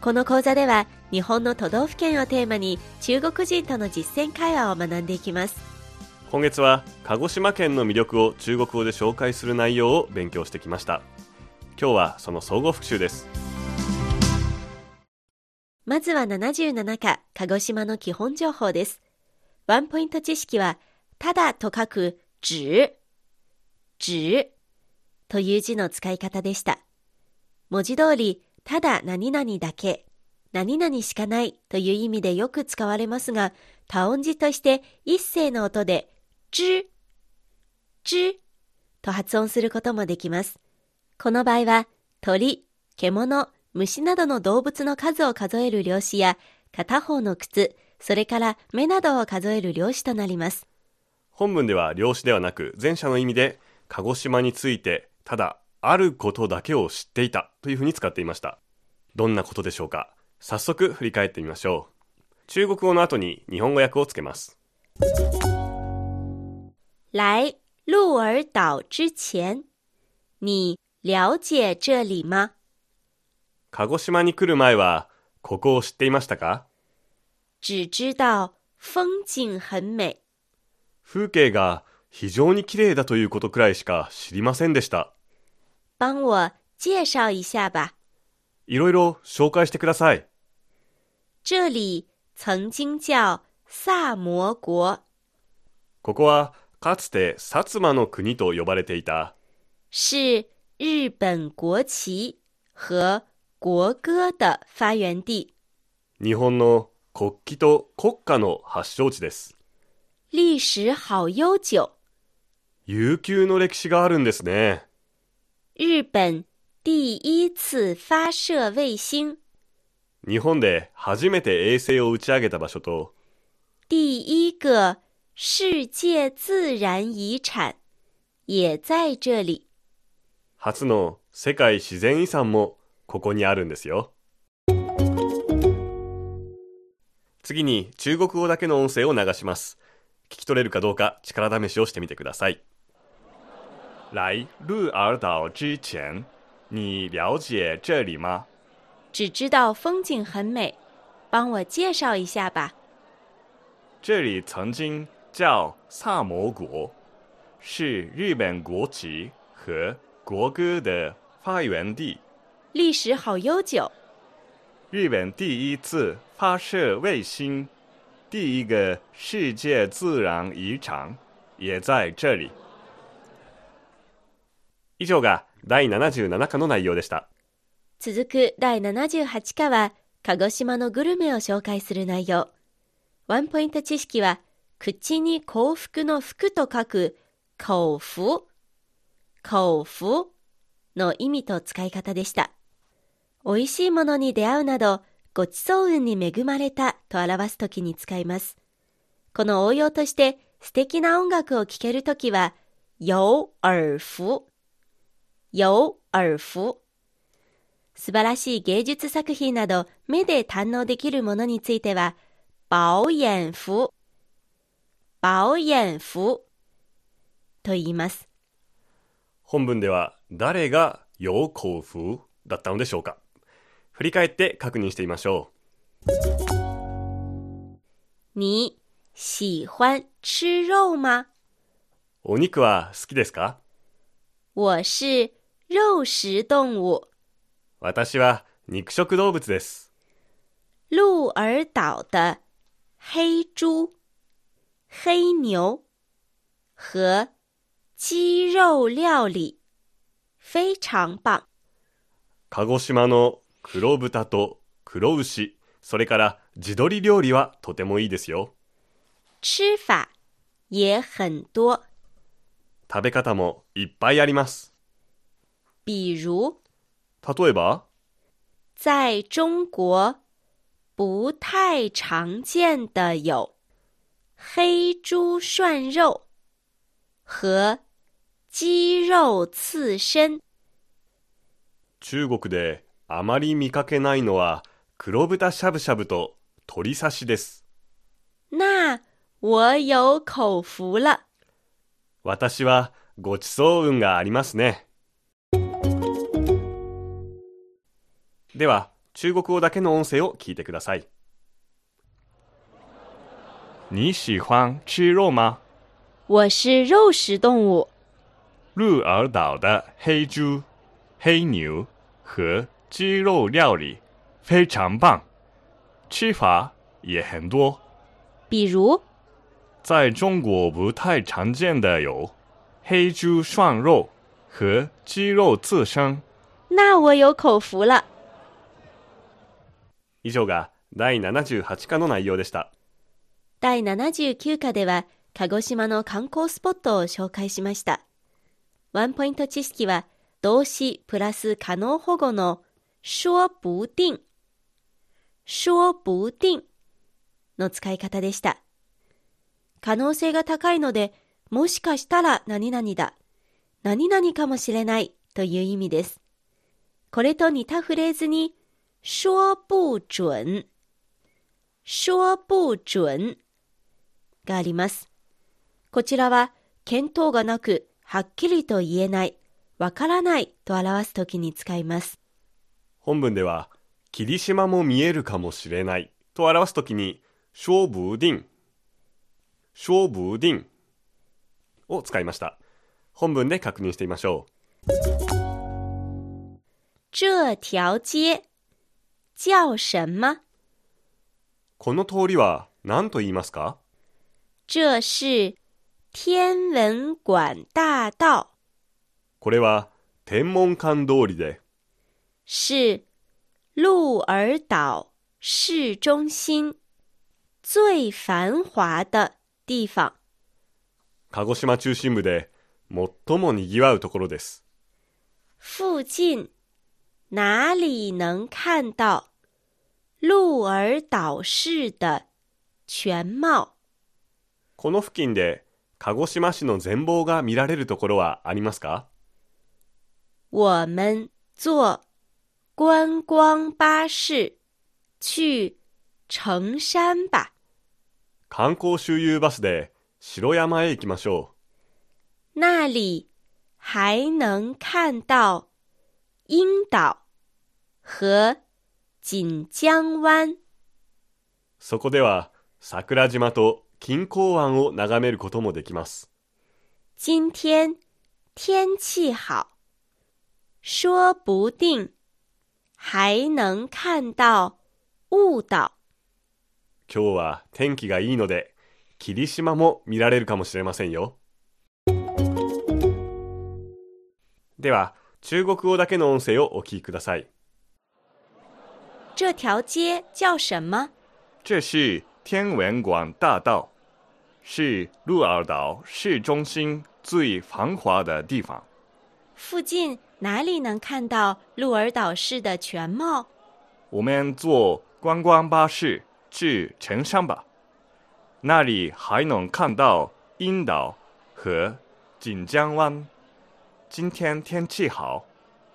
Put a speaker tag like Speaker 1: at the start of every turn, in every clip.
Speaker 1: この講座では日本の都道府県をテーマに中国人との実践会話を学んでいきます。
Speaker 2: 今月は鹿児島県の魅力を中国語で紹介する内容を勉強してきました。今日はその総合復習です。
Speaker 1: まずは77課鹿児島の基本情報です。ワンポイント知識はただと書く只只という字の使い方でした。文字通りただ何々だけ何々しかないという意味でよく使われますが、多音字として一声の音で、じ、じと発音することもできます。この場合は、鳥、獣、虫などの動物の数を数える量子や、片方の靴、それから目などを数える量子となります。
Speaker 2: 本文では量子ではなく前者の意味で、鹿児島について、ただ、あることだけを知っていたというふうに使っていました。どんなことでしょうか？早速振り返ってみましょう。中国語の後に日本語訳をつけます。
Speaker 1: 来鹿儿島之前、你了解这里吗？
Speaker 2: 鹿児島に来る前は、ここを知っていましたか？
Speaker 1: 只知道風景很美。
Speaker 2: 風景が非常に綺麗だということくらいしか知りませんでした。
Speaker 1: 帮我介紹一下吧。
Speaker 2: いろいろ紹介してください。
Speaker 1: 这里曾经叫萨摩国。
Speaker 2: ここはかつて薩摩の国と呼ばれていた。
Speaker 1: 是日本国旗和国歌的发源地。
Speaker 2: 日本の国旗と国歌の発祥地です。
Speaker 1: 历史好悠久。
Speaker 2: 悠久の歴史があるんですね。
Speaker 1: 日本第一次发射衛星
Speaker 2: 日本で初めて衛星を打ち上げた場所と
Speaker 1: 第一个世界自然遺產也在这里。
Speaker 2: 初の世界自然遺産もここにあるんですよ。次に中国語だけの音声を流します。聞き取れるかどうか力試しをしてみてください来鹿儿岛之前你了解这里吗？
Speaker 1: 只知道风景很美，帮我介绍一下吧。
Speaker 2: 这里曾经叫萨摩国，是日本国旗和国歌的发源地。
Speaker 1: 历史好悠久。
Speaker 2: 日本第一次发射卫星，第一个世界自然遗产也在这里。以上が第77課の内容でした。
Speaker 1: 続く第78課は、鹿児島のグルメを紹介する内容。ワンポイント知識は、口に幸福の福と書く、幸福、幸福の意味と使い方でした。美味しいものに出会うなど、ごちそう運に恵まれたと表すときに使います。この応用として素敵な音楽を聴けるときは、有耳福有耳福。素晴らしい芸術作品など目で堪能できるものについては、保眼福、保眼福と言います。
Speaker 2: 本文では誰が有口福だったのでしょうか振り返って確認してみましょう。
Speaker 1: 你喜欢吃肉吗
Speaker 2: お肉は好きですか？
Speaker 1: 我是肉食動物。
Speaker 2: 私は肉食動物です。
Speaker 1: 鹿儿島的黑猪、黑牛和鸡肉料理非常棒。
Speaker 2: 鹿児島の黒豚と黒牛、それから地鶏料理はとてもいいですよ。
Speaker 1: 吃法也很多。
Speaker 2: 食べ方もいっぱいあります。
Speaker 1: 比如，
Speaker 2: 例えば，
Speaker 1: 在中国不太常见的有黑猪涮肉和鸡肉刺身。
Speaker 2: 中国であまり見かけないのは黒豚しゃぶしゃぶと鶏刺しです。
Speaker 1: 那我有口福了。
Speaker 2: 私はごちそう運がありますね。では、中国語だけの音声を聞いてください。
Speaker 3: 你喜欢吃肉吗？
Speaker 1: 我是肉食动物，
Speaker 3: 鹿儿岛的黑猪、黑牛和鸡肉料理非常棒，吃法也很多。
Speaker 1: 比如？
Speaker 3: 在中国不太常见的有黑猪涮肉和鸡肉刺身。
Speaker 1: 那我有口福了。
Speaker 2: 以上が第78課の内容でした。
Speaker 1: 第79課では鹿児島の観光スポットを紹介しました。ワンポイント知識は動詞プラス可能保護の说不定、说不定の使い方でした。可能性が高いので、もしかしたら何々だ、何々かもしれないという意味です。これと似たフレーズに、说不准、说不准があります。こちらは見当がなく、はっきりと言えない、わからないと表すときに使います。
Speaker 2: 本文では、霧島も見えるかもしれないと表すときに、勝負定、勝負定を使いました。本文で確認してみましょ
Speaker 1: 这条街叫什么？
Speaker 2: う。この通りは何と言いますか？
Speaker 1: 这是天文馆大道，
Speaker 2: これは天文館通りで、
Speaker 1: 是鹿儿岛市中心最繁华的地方。
Speaker 2: 鹿児島中心部で最も賑わうところです。
Speaker 1: 附近哪里能看到？鹿儿岛市的全貌？
Speaker 2: この付近で鹿児島市の全貌が見られるところはありますか？
Speaker 1: 我们坐观光巴士去城山吧。
Speaker 2: 観光周遊バスで城山へ行きましょ
Speaker 1: 那里还能看到樱岛和锦江湾。
Speaker 2: う。そこでは桜島と金港湾を眺めることもできます。
Speaker 1: 今天天气好，说不定还能看到雾岛。
Speaker 2: 今日は天気がいいので霧島も見られるかもしれませんよ。では中国語だけの音声をお聞きください。
Speaker 1: 这条街叫什么？
Speaker 3: 这是天文馆大道，是鹿儿岛市中心最繁华的地方。
Speaker 1: 附近哪里能看到鹿儿岛市的全貌？
Speaker 3: 我们坐观光巴士去城山吧，那里还能看到樱岛和锦江湾。今天天气好，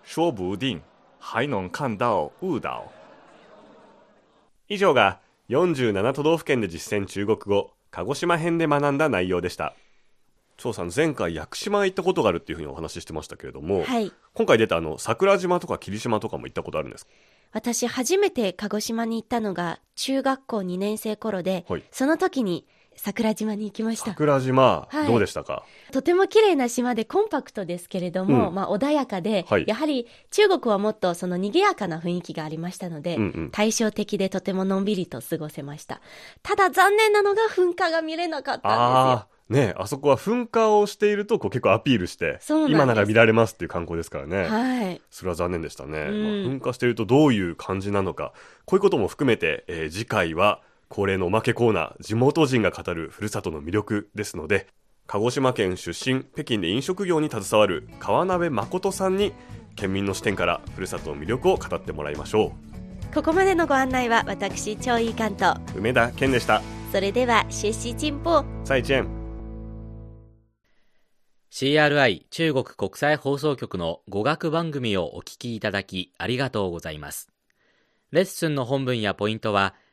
Speaker 3: 说不定还能看到雾岛。
Speaker 2: 以上が47都道府県で実践中国語鹿児島編で学んだ内容でした。張さん前回屋久島へ行ったことがあるっていうふうにお話ししてましたけれども、
Speaker 1: はい。
Speaker 2: 今回出たあの桜島とか霧島とかも行ったことあるんですか？
Speaker 1: 私初めて鹿児島に行ったのが中学校2年生頃で、
Speaker 2: はい
Speaker 1: その時に桜島に行きました。
Speaker 2: 桜島、
Speaker 1: はい。
Speaker 2: どうでしたか？
Speaker 1: とても綺麗な島でコンパクトですけれども、
Speaker 2: うん。
Speaker 1: まあ穏やかで、
Speaker 2: はい。
Speaker 1: やはり中国はもっとその賑やかな雰囲気がありましたので、
Speaker 2: うんうん
Speaker 1: 対照的でとてものんびりと過ごせました。ただ残念なのが噴火が見れなかったんですよ。
Speaker 2: ああーねあそこは噴火をしているとこう結構アピールして今なら見られますっていう観光ですからね、
Speaker 1: はい。
Speaker 2: それは残念でしたね、
Speaker 1: うん。
Speaker 2: まあ噴火しているとどういう感じなのかこういうことも含めて、えー次回は恒例のおまけコーナー地元人が語るふるさとの魅力ですので鹿児島県出身北京で飲食業に携わる川鍋誠さんに県民の視点からふるさとの魅力を語ってもらいましょ
Speaker 1: ここまでのご案内は私、超いい関東。
Speaker 2: う梅田健でした
Speaker 1: それでは学習進歩
Speaker 2: 再见。
Speaker 4: CRI 中国国際放送局の語学番組をお聞きいただきありがとうございます。レッスンの本文やポイントは